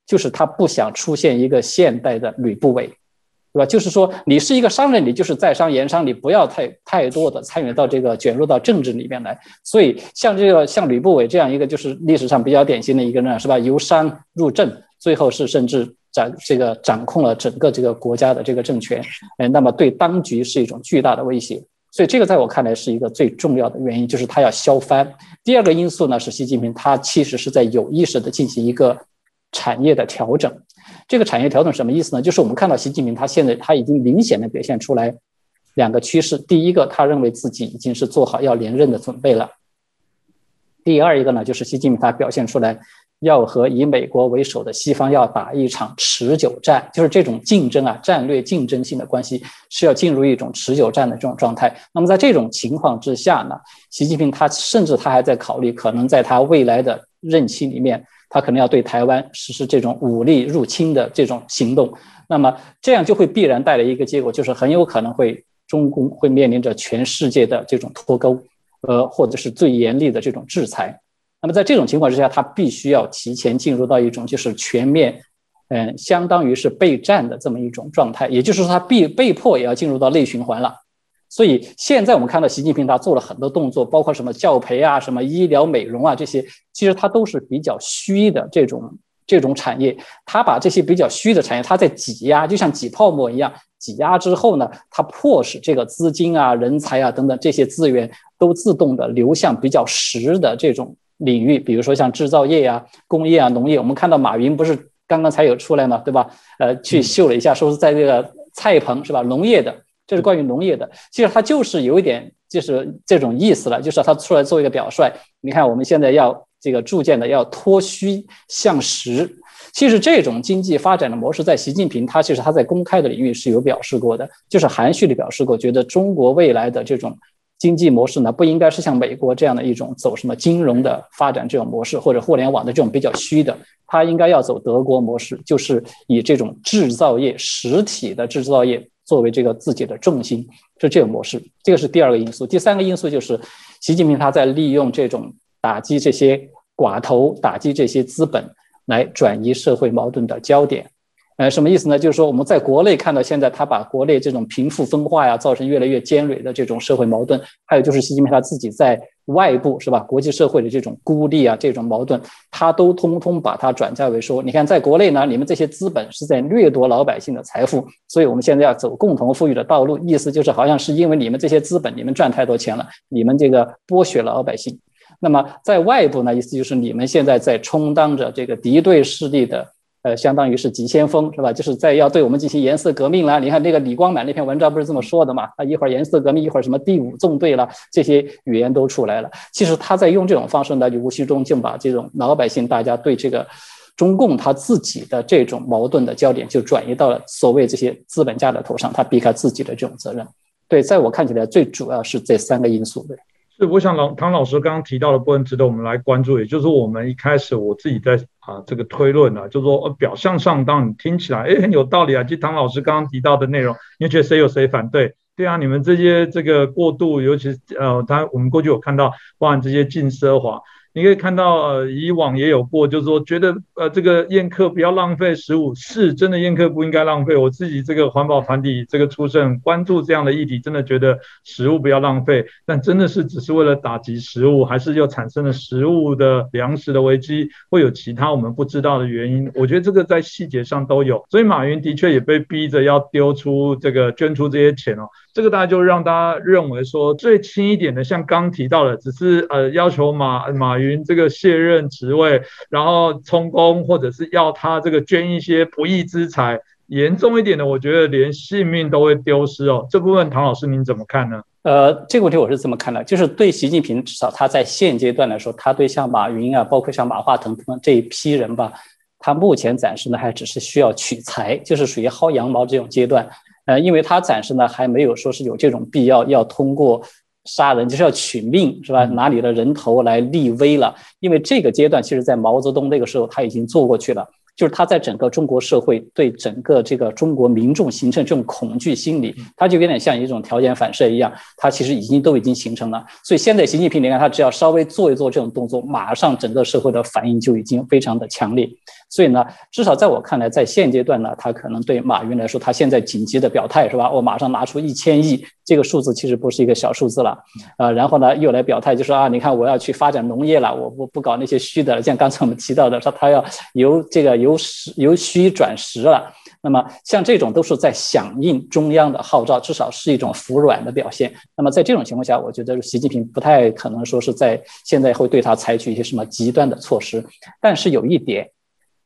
就是他不想出现一个现代的吕不韦，对吧？就是说，你是一个商人，你就是在商言商，你不要太太多的参与到这个卷入到政治里面来。所以，像这个像吕不韦这样一个，就是历史上比较典型的一个人，是吧？由商入政，最后是甚至掌这个掌控了整个这个国家的这个政权，哎，那么对当局是一种巨大的威胁。所以，这个在我看来是一个最重要的原因，就是他要削藩。第二个因素呢，是习近平他其实是在有意识的进行一个。产业的调整，这个产业调整什么意思呢？就是我们看到习近平他现在他已经明显的表现出来两个趋势。第一个，他认为自己已经是做好要连任的准备了。第二一个呢，就是习近平他表现出来要和以美国为首的西方要打一场持久战，就是这种竞争啊，战略竞争性的关系是要进入一种持久战的这种状态。那么在这种情况之下呢，习近平他甚至他还在考虑，可能在他未来的任期里面。他可能要对台湾实施这种武力入侵的这种行动，那么这样就会必然带来一个结果，就是很有可能会中共会面临着全世界的这种脱钩，呃，或者是最严厉的这种制裁。那么在这种情况之下，他必须要提前进入到一种就是全面，嗯，相当于是备战的这么一种状态，也就是说他必被迫也要进入到内循环了。所以现在我们看到习近平他做了很多动作，包括什么教培啊、什么医疗美容啊这些，其实他都是比较虚的这种这种产业。他把这些比较虚的产业，他在挤压，就像挤泡沫一样，挤压之后呢，他迫使这个资金啊、人才啊等等这些资源都自动的流向比较实的这种领域，比如说像制造业啊、工业啊、农业。我们看到马云不是刚刚才有出来嘛，对吧？呃，去秀了一下，说是在这个菜棚是吧？农业的。这是关于农业的，其实他就是有一点，就是这种意思了，就是他出来做一个表率。你看，我们现在要这个逐渐的要脱虚向实。其实这种经济发展的模式，在习近平他其实他在公开的领域是有表示过的，就是含蓄的表示过，觉得中国未来的这种经济模式呢，不应该是像美国这样的一种走什么金融的发展这种模式，或者互联网的这种比较虚的，他应该要走德国模式，就是以这种制造业实体的制造业。作为这个自己的重心是这种模式，这个是第二个因素。第三个因素就是，习近平他在利用这种打击这些寡头、打击这些资本，来转移社会矛盾的焦点。呃，什么意思呢？就是说，我们在国内看到现在，他把国内这种贫富分化呀，造成越来越尖锐的这种社会矛盾，还有就是习近平他自己在外部是吧，国际社会的这种孤立啊，这种矛盾，他都通通把它转嫁为说，你看，在国内呢，你们这些资本是在掠夺老百姓的财富，所以我们现在要走共同富裕的道路，意思就是好像是因为你们这些资本，你们赚太多钱了，你们这个剥削了老百姓。那么在外部呢，意思就是你们现在在充当着这个敌对势力的。呃，相当于是急先锋是吧？就是在要对我们进行颜色革命了。你看那个李光满那篇文章不是这么说的嘛？啊，一会儿颜色革命，一会儿什么第五纵队了，这些语言都出来了。其实他在用这种方式呢，就无形中就把这种老百姓大家对这个中共他自己的这种矛盾的焦点就转移到了所谓这些资本家的头上，他避开自己的这种责任。对，在我看起来，最主要是这三个因素。对，所以我想老唐老师刚刚提到的部分值得我们来关注，也就是我们一开始我自己在。啊这个推论啊，就是说表象上当你听起来哎很有道理啊，就唐老师刚刚提到的内容，你觉得谁有谁反对？对啊，你们这些这个过度，尤其是呃，他我们过去有看到，包含这些禁奢华。你可以看到，呃，以往也有过，就是说觉得，呃，这个宴客不要浪费食物，是真的宴客不应该浪费。我自己这个环保团体这个出身，关注这样的议题，真的觉得食物不要浪费。但真的是只是为了打击食物，还是又产生了食物的粮食的危机，会有其他我们不知道的原因？我觉得这个在细节上都有。所以马云的确也被逼着要丢出这个捐出这些钱哦。这个大家就让大家认为说，最轻一点的，像刚提到的，只是呃要求马马云。云这个卸任职位，然后充公，或者是要他这个捐一些不义之财，严重一点的，我觉得连性命都会丢失哦。这部分唐老师您怎么看呢？呃，这个问题我是这么看的，就是对习近平，至少他在现阶段来说，他对像马云啊，包括像马化腾这一批人吧，他目前暂时呢还只是需要取财，就是属于薅羊毛这种阶段。呃，因为他暂时呢还没有说是有这种必要要通过。杀人就是要取命，是吧？拿你的人头来立威了。因为这个阶段，其实在毛泽东那个时候他已经做过去了。就是他在整个中国社会对整个这个中国民众形成这种恐惧心理，他就有点像一种条件反射一样，他其实已经都已经形成了。所以现在习近平，你看他只要稍微做一做这种动作，马上整个社会的反应就已经非常的强烈。所以呢，至少在我看来，在现阶段呢，他可能对马云来说，他现在紧急的表态是吧？我马上拿出一千亿，这个数字其实不是一个小数字了，啊，然后呢又来表态，就说啊，你看我要去发展农业了，我不不搞那些虚的，像刚才我们提到的，说他要由这个由实由虚转实了。那么像这种都是在响应中央的号召，至少是一种服软的表现。那么在这种情况下，我觉得习近平不太可能说是在现在会对他采取一些什么极端的措施。但是有一点。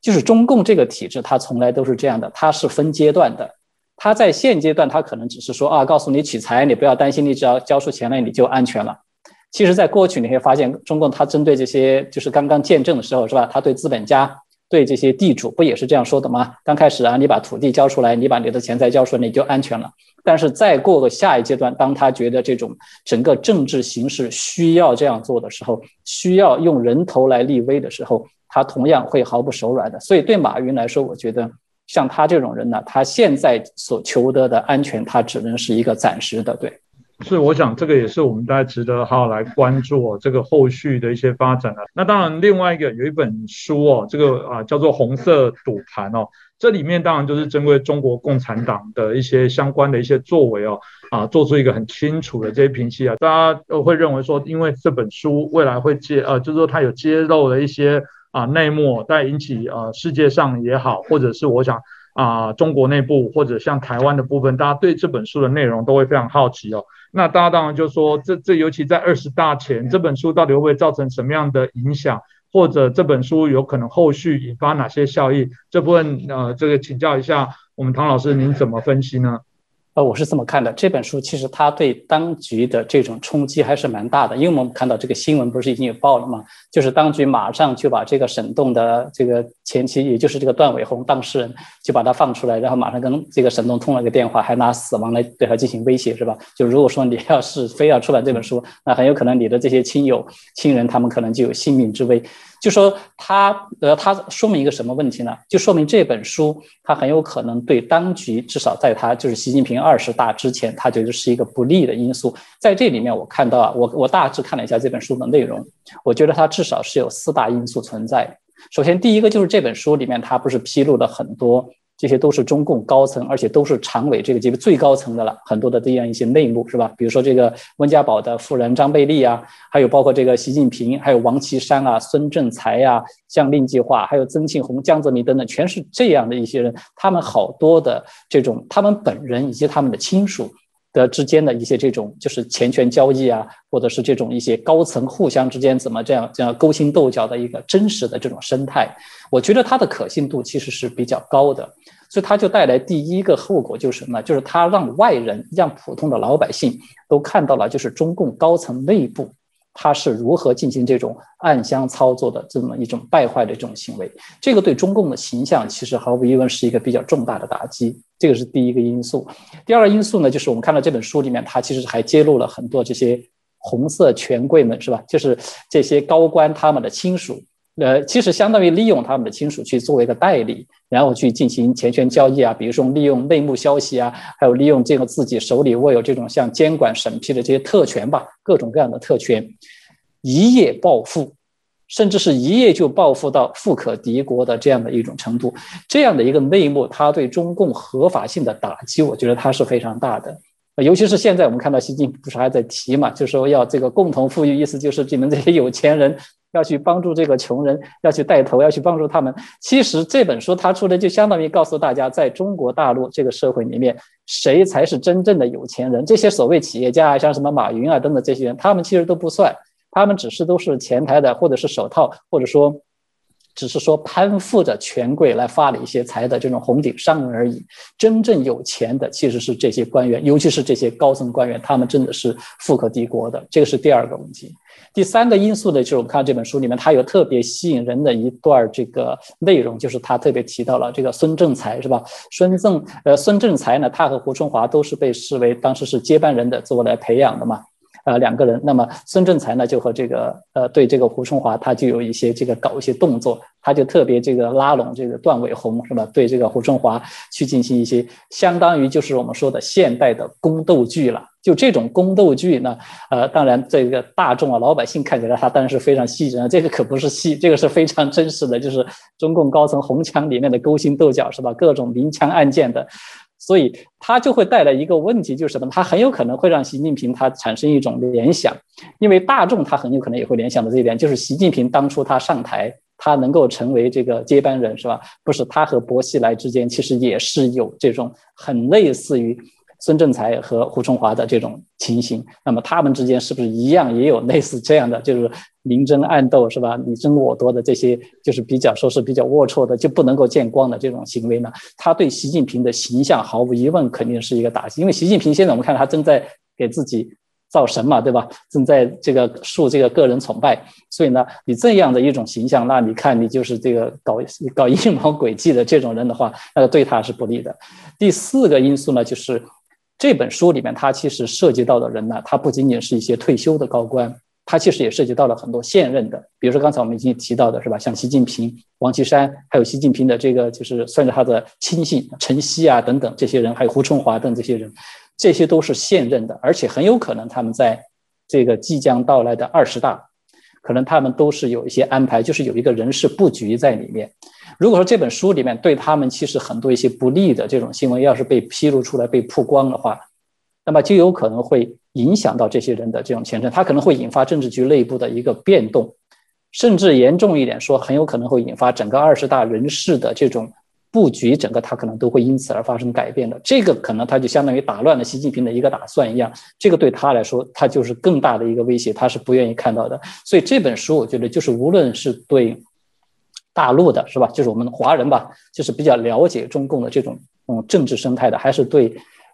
就是中共这个体制，它从来都是这样的，它是分阶段的。他在现阶段，他可能只是说啊，告诉你取财，你不要担心，你只要交出钱来，你就安全了。其实，在过去你会发现，中共他针对这些就是刚刚建政的时候，是吧？他对资本家、对这些地主，不也是这样说的吗？刚开始啊，你把土地交出来，你把你的钱财交出来，你就安全了。但是再过个下一阶段，当他觉得这种整个政治形势需要这样做的时候，需要用人头来立威的时候。他同样会毫不手软的，所以对马云来说，我觉得像他这种人呢，他现在所求得的安全，他只能是一个暂时的。对，是我想这个也是我们大家值得好好来关注哦这个后续的一些发展啊。那当然，另外一个有一本书哦，这个啊叫做《红色赌盘》哦，这里面当然就是针对中国共产党的一些相关的一些作为哦，啊做出一个很清楚的这些评析啊。大家都会认为说，因为这本书未来会揭呃，就是说它有揭露了一些。啊，内幕在引起呃世界上也好，或者是我想啊中国内部或者像台湾的部分，大家对这本书的内容都会非常好奇哦。那大家当然就说，这这尤其在二十大前，这本书到底会不会造成什么样的影响，或者这本书有可能后续引发哪些效益？这部分呃，这个请教一下我们唐老师，您怎么分析呢？呃，我是这么看的，这本书其实它对当局的这种冲击还是蛮大的，因为我们看到这个新闻不是已经有报了吗？就是当局马上就把这个沈栋的这个前妻，也就是这个段伟宏当事人，就把他放出来，然后马上跟这个沈栋通了个电话，还拿死亡来对他进行威胁，是吧？就如果说你要是非要出版这本书，那很有可能你的这些亲友、亲人他们可能就有性命之危。就说他呃，他说明一个什么问题呢？就说明这本书它很有可能对当局，至少在他就是习近平二十大之前，他觉得是一个不利的因素。在这里面，我看到啊，我我大致看了一下这本书的内容，我觉得它至少是有四大因素存在。首先，第一个就是这本书里面，它不是披露了很多。这些都是中共高层，而且都是常委这个级别最高层的了，很多的这样一些内幕是吧？比如说这个温家宝的夫人张贝丽啊，还有包括这个习近平，还有王岐山啊、孙政才呀、像令计划，还有曾庆红、江泽民等等，全是这样的一些人。他们好多的这种，他们本人以及他们的亲属。的之间的一些这种就是钱权交易啊，或者是这种一些高层互相之间怎么这样这样勾心斗角的一个真实的这种生态，我觉得它的可信度其实是比较高的，所以它就带来第一个后果就是什么呢？就是它让外人让普通的老百姓都看到了，就是中共高层内部。他是如何进行这种暗箱操作的这么一种败坏的这种行为？这个对中共的形象其实毫无疑问是一个比较重大的打击。这个是第一个因素。第二个因素呢，就是我们看到这本书里面，它其实还揭露了很多这些红色权贵们，是吧？就是这些高官他们的亲属，呃，其实相当于利用他们的亲属去作为一个代理，然后去进行钱权交易啊，比如说利用内幕消息啊，还有利用这个自己手里握有这种像监管审批的这些特权吧，各种各样的特权，一夜暴富，甚至是一夜就暴富到富可敌国的这样的一种程度，这样的一个内幕，它对中共合法性的打击，我觉得它是非常大的。尤其是现在我们看到习近平不是还在提嘛，就说要这个共同富裕，意思就是你们这些有钱人。要去帮助这个穷人，要去带头，要去帮助他们。其实这本书他出的就相当于告诉大家，在中国大陆这个社会里面，谁才是真正的有钱人？这些所谓企业家啊，像什么马云啊等等这些人，他们其实都不算，他们只是都是前台的，或者是手套，或者说。只是说攀附着权贵来发了一些财的这种红顶商人而已。真正有钱的其实是这些官员，尤其是这些高层官员，他们真的是富可敌国的。这个是第二个问题。第三个因素呢，就是我们看到这本书里面，它有特别吸引人的一段这个内容，就是他特别提到了这个孙政才，是吧？孙政呃，孙政才呢，他和胡春华都是被视为当时是接班人的，做来培养的嘛。呃，两个人，那么孙政才呢，就和这个呃，对这个胡春华，他就有一些这个搞一些动作，他就特别这个拉拢这个段伟宏，是吧？对这个胡春华去进行一些相当于就是我们说的现代的宫斗剧了。就这种宫斗剧呢，呃，当然这个大众啊，老百姓看起来他当然是非常戏人，这个可不是戏，这个是非常真实的，就是中共高层红墙里面的勾心斗角，是吧？各种明枪暗箭的。所以它就会带来一个问题，就是什么？它很有可能会让习近平他产生一种联想，因为大众他很有可能也会联想到这一点，就是习近平当初他上台，他能够成为这个接班人，是吧？不是他和薄熙来之间其实也是有这种很类似于。孙政才和胡春华的这种情形，那么他们之间是不是一样也有类似这样的，就是明争暗斗，是吧？你争我夺的这些，就是比较说是比较龌龊的，就不能够见光的这种行为呢？他对习近平的形象毫无疑问肯定是一个打击，因为习近平现在我们看他正在给自己造神嘛，对吧？正在这个树这个个人崇拜，所以呢，你这样的一种形象，那你看你就是这个搞搞阴谋诡计的这种人的话，那个对他是不利的。第四个因素呢，就是。这本书里面，它其实涉及到的人呢，他不仅仅是一些退休的高官，他其实也涉及到了很多现任的，比如说刚才我们已经提到的是吧，像习近平、王岐山，还有习近平的这个就是算是他的亲信陈希啊等等这些人，还有胡春华等这些人，这些都是现任的，而且很有可能他们在这个即将到来的二十大，可能他们都是有一些安排，就是有一个人事布局在里面。如果说这本书里面对他们其实很多一些不利的这种新闻要是被披露出来、被曝光的话，那么就有可能会影响到这些人的这种前程，它可能会引发政治局内部的一个变动，甚至严重一点说，很有可能会引发整个二十大人事的这种布局，整个它可能都会因此而发生改变的。这个可能它就相当于打乱了习近平的一个打算一样，这个对他来说，他就是更大的一个威胁，他是不愿意看到的。所以这本书，我觉得就是无论是对。大陆的是吧？就是我们华人吧，就是比较了解中共的这种嗯政治生态的，还是对，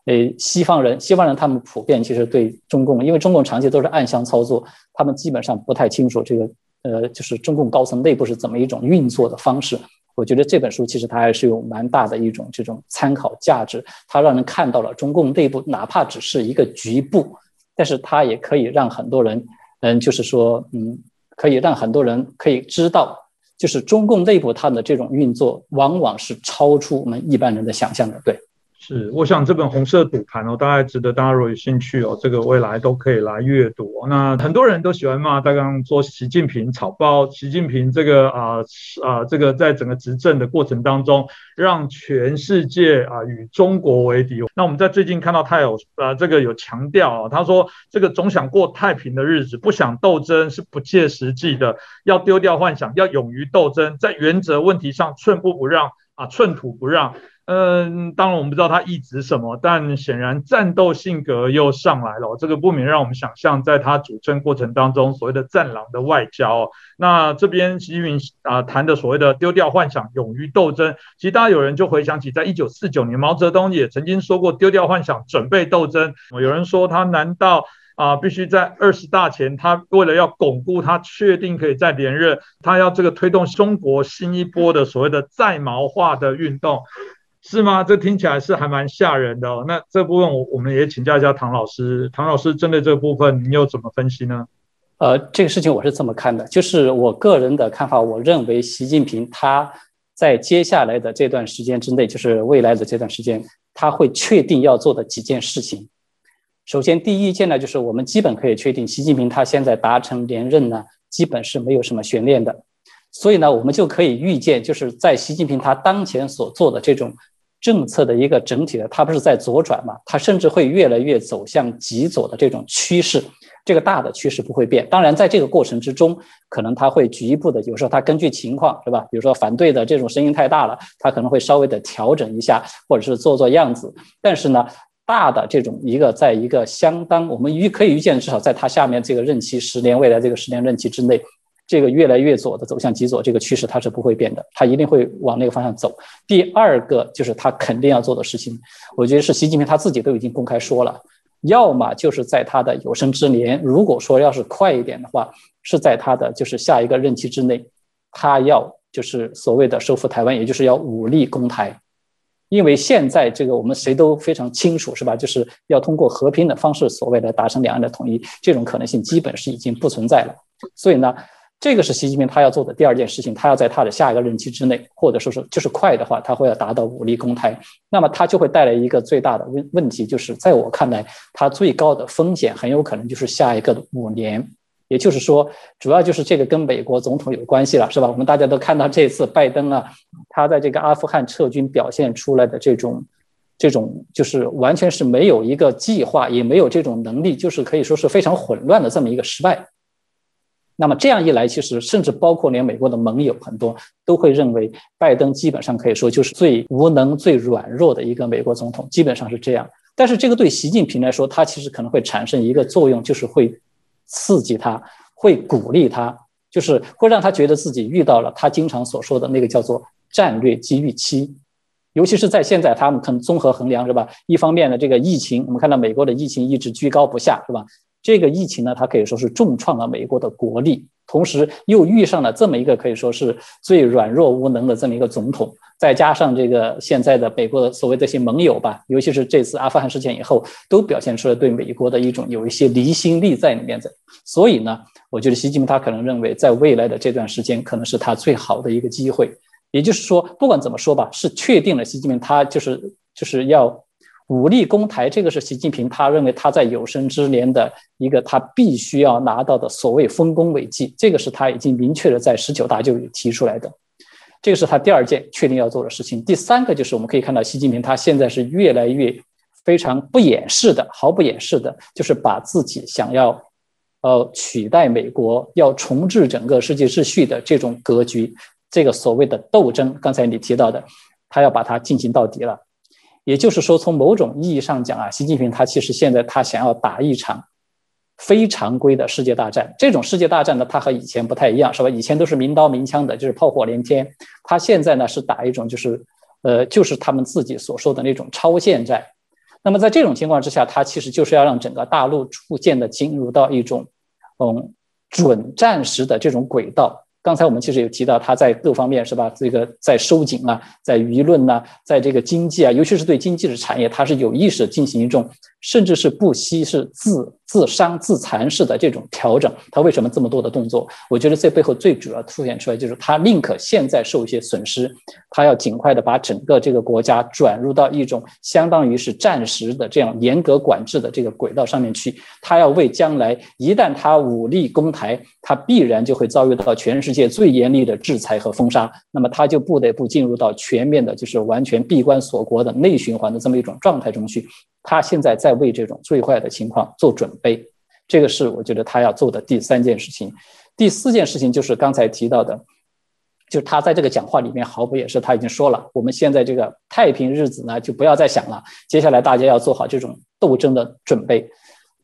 呃西方人，西方人他们普遍其实对中共，因为中共长期都是暗箱操作，他们基本上不太清楚这个呃就是中共高层内部是怎么一种运作的方式。我觉得这本书其实它还是有蛮大的一种这种参考价值，它让人看到了中共内部哪怕只是一个局部，但是它也可以让很多人嗯就是说嗯可以让很多人可以知道。就是中共内部它的这种运作，往往是超出我们一般人的想象的，对。是，我想这本红色赌盘哦，大概值得大家如果有兴趣哦，这个未来都可以来阅读。那很多人都喜欢骂，刚刚说习近平草包，习近平这个啊啊，这个在整个执政的过程当中，让全世界啊与中国为敌。那我们在最近看到他有呃这个有强调啊，他说这个总想过太平的日子，不想斗争是不切实际的，要丢掉幻想，要勇于斗争，在原则问题上寸步不让啊，寸土不让。嗯，当然我们不知道他意指什么，但显然战斗性格又上来了。这个不免让我们想象，在他主政过程当中，所谓的战狼的外交。那这边习近平啊谈的所谓的丢掉幻想，勇于斗争，其实大家有人就回想起，在一九四九年，毛泽东也曾经说过丢掉幻想，准备斗争。有人说他难道啊必须在二十大前，他为了要巩固他确定可以再连任，他要这个推动中国新一波的所谓的在毛化的运动。是吗？这听起来是还蛮吓人的哦。那这部分我我们也请教一下唐老师。唐老师针对这部分，你又怎么分析呢？呃，这个事情我是这么看的，就是我个人的看法，我认为习近平他在接下来的这段时间之内，就是未来的这段时间，他会确定要做的几件事情。首先，第一件呢，就是我们基本可以确定，习近平他现在达成连任呢，基本是没有什么悬念的。所以呢，我们就可以预见，就是在习近平他当前所做的这种政策的一个整体的，他不是在左转嘛？他甚至会越来越走向极左的这种趋势。这个大的趋势不会变，当然在这个过程之中，可能他会局部的，有时候他根据情况，是吧？比如说反对的这种声音太大了，他可能会稍微的调整一下，或者是做做样子。但是呢，大的这种一个，在一个相当我们预可以预见，至少在他下面这个任期十年，未来这个十年任期之内，这个越来越左的走向极左这个趋势，它是不会变的，它一定会往那个方向走。第二个就是他肯定要做的事情，我觉得是习近平他自己都已经公开说了。要么就是在他的有生之年，如果说要是快一点的话，是在他的就是下一个任期之内，他要就是所谓的收复台湾，也就是要武力攻台。因为现在这个我们谁都非常清楚，是吧？就是要通过和平的方式，所谓的达成两岸的统一，这种可能性基本是已经不存在了。所以呢。这个是习近平他要做的第二件事情，他要在他的下一个任期之内，或者说是就是快的话，他会要达到武力攻台，那么他就会带来一个最大的问问题，就是在我看来，他最高的风险很有可能就是下一个的五年，也就是说，主要就是这个跟美国总统有关系了，是吧？我们大家都看到这次拜登啊，他在这个阿富汗撤军表现出来的这种，这种就是完全是没有一个计划，也没有这种能力，就是可以说是非常混乱的这么一个失败。那么这样一来，其实甚至包括连美国的盟友很多都会认为，拜登基本上可以说就是最无能、最软弱的一个美国总统，基本上是这样。但是这个对习近平来说，他其实可能会产生一个作用，就是会刺激他，会鼓励他，就是会让他觉得自己遇到了他经常所说的那个叫做战略机遇期。尤其是在现在，他们可能综合衡量是吧？一方面呢，这个疫情，我们看到美国的疫情一直居高不下，是吧？这个疫情呢，它可以说是重创了美国的国力，同时又遇上了这么一个可以说是最软弱无能的这么一个总统，再加上这个现在的美国的所谓这些盟友吧，尤其是这次阿富汗事件以后，都表现出了对美国的一种有一些离心力在里面的。所以呢，我觉得习近平他可能认为，在未来的这段时间，可能是他最好的一个机会。也就是说，不管怎么说吧，是确定了习近平他就是就是要。武力攻台，这个是习近平他认为他在有生之年的一个他必须要拿到的所谓丰功伟绩，这个是他已经明确的在十九大就提出来的，这个是他第二件确定要做的事情。第三个就是我们可以看到，习近平他现在是越来越非常不掩饰的，毫不掩饰的，就是把自己想要呃取代美国，要重置整个世界秩序的这种格局，这个所谓的斗争，刚才你提到的，他要把它进行到底了。也就是说，从某种意义上讲啊，习近平他其实现在他想要打一场非常规的世界大战。这种世界大战呢，它和以前不太一样，是吧？以前都是明刀明枪的，就是炮火连天。他现在呢是打一种就是，呃，就是他们自己所说的那种超限战。那么在这种情况之下，他其实就是要让整个大陆逐渐的进入到一种，嗯，准战时的这种轨道。刚才我们其实有提到，他在各方面是吧？这个在收紧啊，在舆论呐，在这个经济啊，尤其是对经济的产业，他是有意识进行一种，甚至是不惜是自自伤自残式的这种调整。他为什么这么多的动作？我觉得这背后最主要凸显出来就是他宁可现在受一些损失，他要尽快的把整个这个国家转入到一种相当于是战时的这样严格管制的这个轨道上面去。他要为将来一旦他武力攻台，他必然就会遭遇到全世界最严厉的制裁和封杀，那么他就不得不进入到全面的，就是完全闭关锁国的内循环的这么一种状态中去。他现在在为这种最坏的情况做准备，这个是我觉得他要做的第三件事情。第四件事情就是刚才提到的，就是他在这个讲话里面毫不掩饰，他已经说了，我们现在这个太平日子呢就不要再想了，接下来大家要做好这种斗争的准备。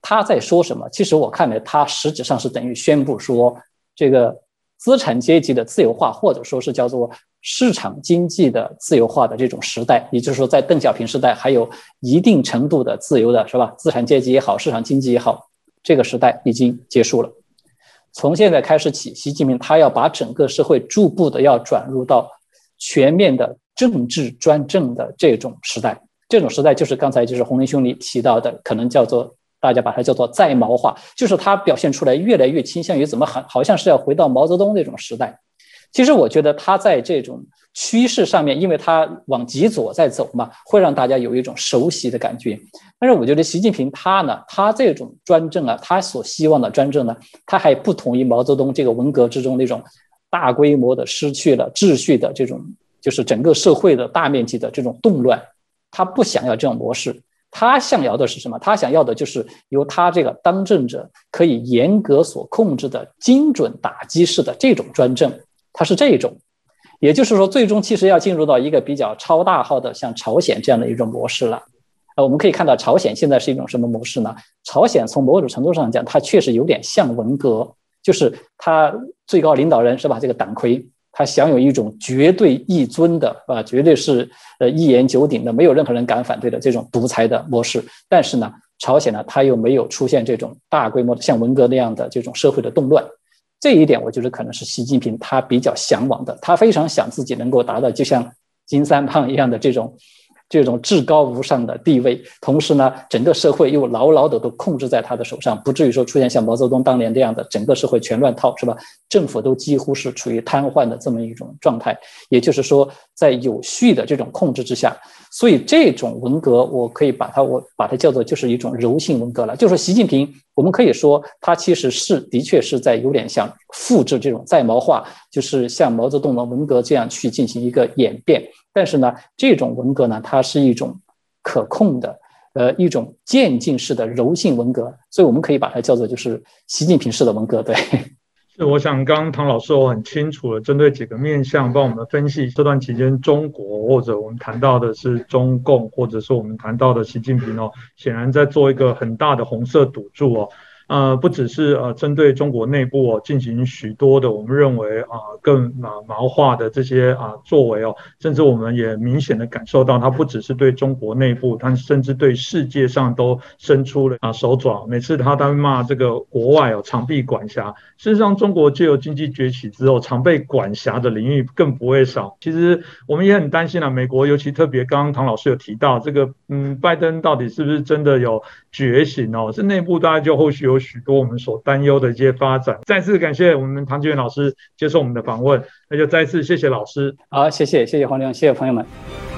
他在说什么？其实我看来，他实质上是等于宣布说，这个资产阶级的自由化，或者说是叫做市场经济的自由化的这种时代，也就是说，在邓小平时代还有一定程度的自由的，是吧？资产阶级也好，市场经济也好，这个时代已经结束了。从现在开始起，习近平他要把整个社会逐步的要转入到全面的政治专政的这种时代。这种时代就是刚才就是洪林兄弟提到的，可能叫做。大家把它叫做在毛化，就是它表现出来越来越倾向于怎么好，好像是要回到毛泽东那种时代。其实我觉得他在这种趋势上面，因为他往极左在走嘛，会让大家有一种熟悉的感觉。但是我觉得习近平他呢，他这种专政啊，他所希望的专政呢，他还不同于毛泽东这个文革之中那种大规模的失去了秩序的这种，就是整个社会的大面积的这种动乱。他不想要这种模式，他想要的是什么？他想要的就是由他这个当政者可以严格所控制的精准打击式的这种专政。它是这一种，也就是说，最终其实要进入到一个比较超大号的，像朝鲜这样的一种模式了。呃，我们可以看到，朝鲜现在是一种什么模式呢？朝鲜从某种程度上讲，它确实有点像文革，就是它最高领导人是吧？这个党魁他享有一种绝对一尊的啊，绝对是呃一言九鼎的，没有任何人敢反对的这种独裁的模式。但是呢，朝鲜呢，它又没有出现这种大规模的像文革那样的这种社会的动乱。这一点，我觉得可能是习近平他比较向往的，他非常想自己能够达到就像金三胖一样的这种。这种至高无上的地位，同时呢，整个社会又牢牢的都控制在他的手上，不至于说出现像毛泽东当年这样的整个社会全乱套，是吧？政府都几乎是处于瘫痪的这么一种状态。也就是说，在有序的这种控制之下，所以这种文革，我可以把它我把它叫做就是一种柔性文革了。就是习近平，我们可以说他其实是的确是在有点像复制这种在毛化，就是像毛泽东的文革这样去进行一个演变。但是呢，这种文革呢，它是一种可控的，呃，一种渐进式的柔性文革，所以我们可以把它叫做就是习近平式的文革。对，是我想刚刚唐老师我很清楚的针对几个面向帮我们分析这段期间中国或者我们谈到的是中共，或者是我们谈到的习近平哦，显然在做一个很大的红色赌注哦。呃，不只是呃针对中国内部哦进行许多的我们认为啊更啊毛化的这些啊作为哦，甚至我们也明显的感受到，它不只是对中国内部，它甚至对世界上都伸出了啊手爪。每次他在骂这个国外哦常被管辖，事实上中国借由经济崛起之后，常被管辖的领域更不会少。其实我们也很担心啊，美国尤其特别刚刚唐老师有提到这个，嗯，拜登到底是不是真的有觉醒哦？这内部大家就后续有。许多我们所担忧的一些发展。再次感谢我们唐吉元老师接受我们的访问，那就再次谢谢老师。好，谢谢，谢谢黄亮，谢谢朋友们。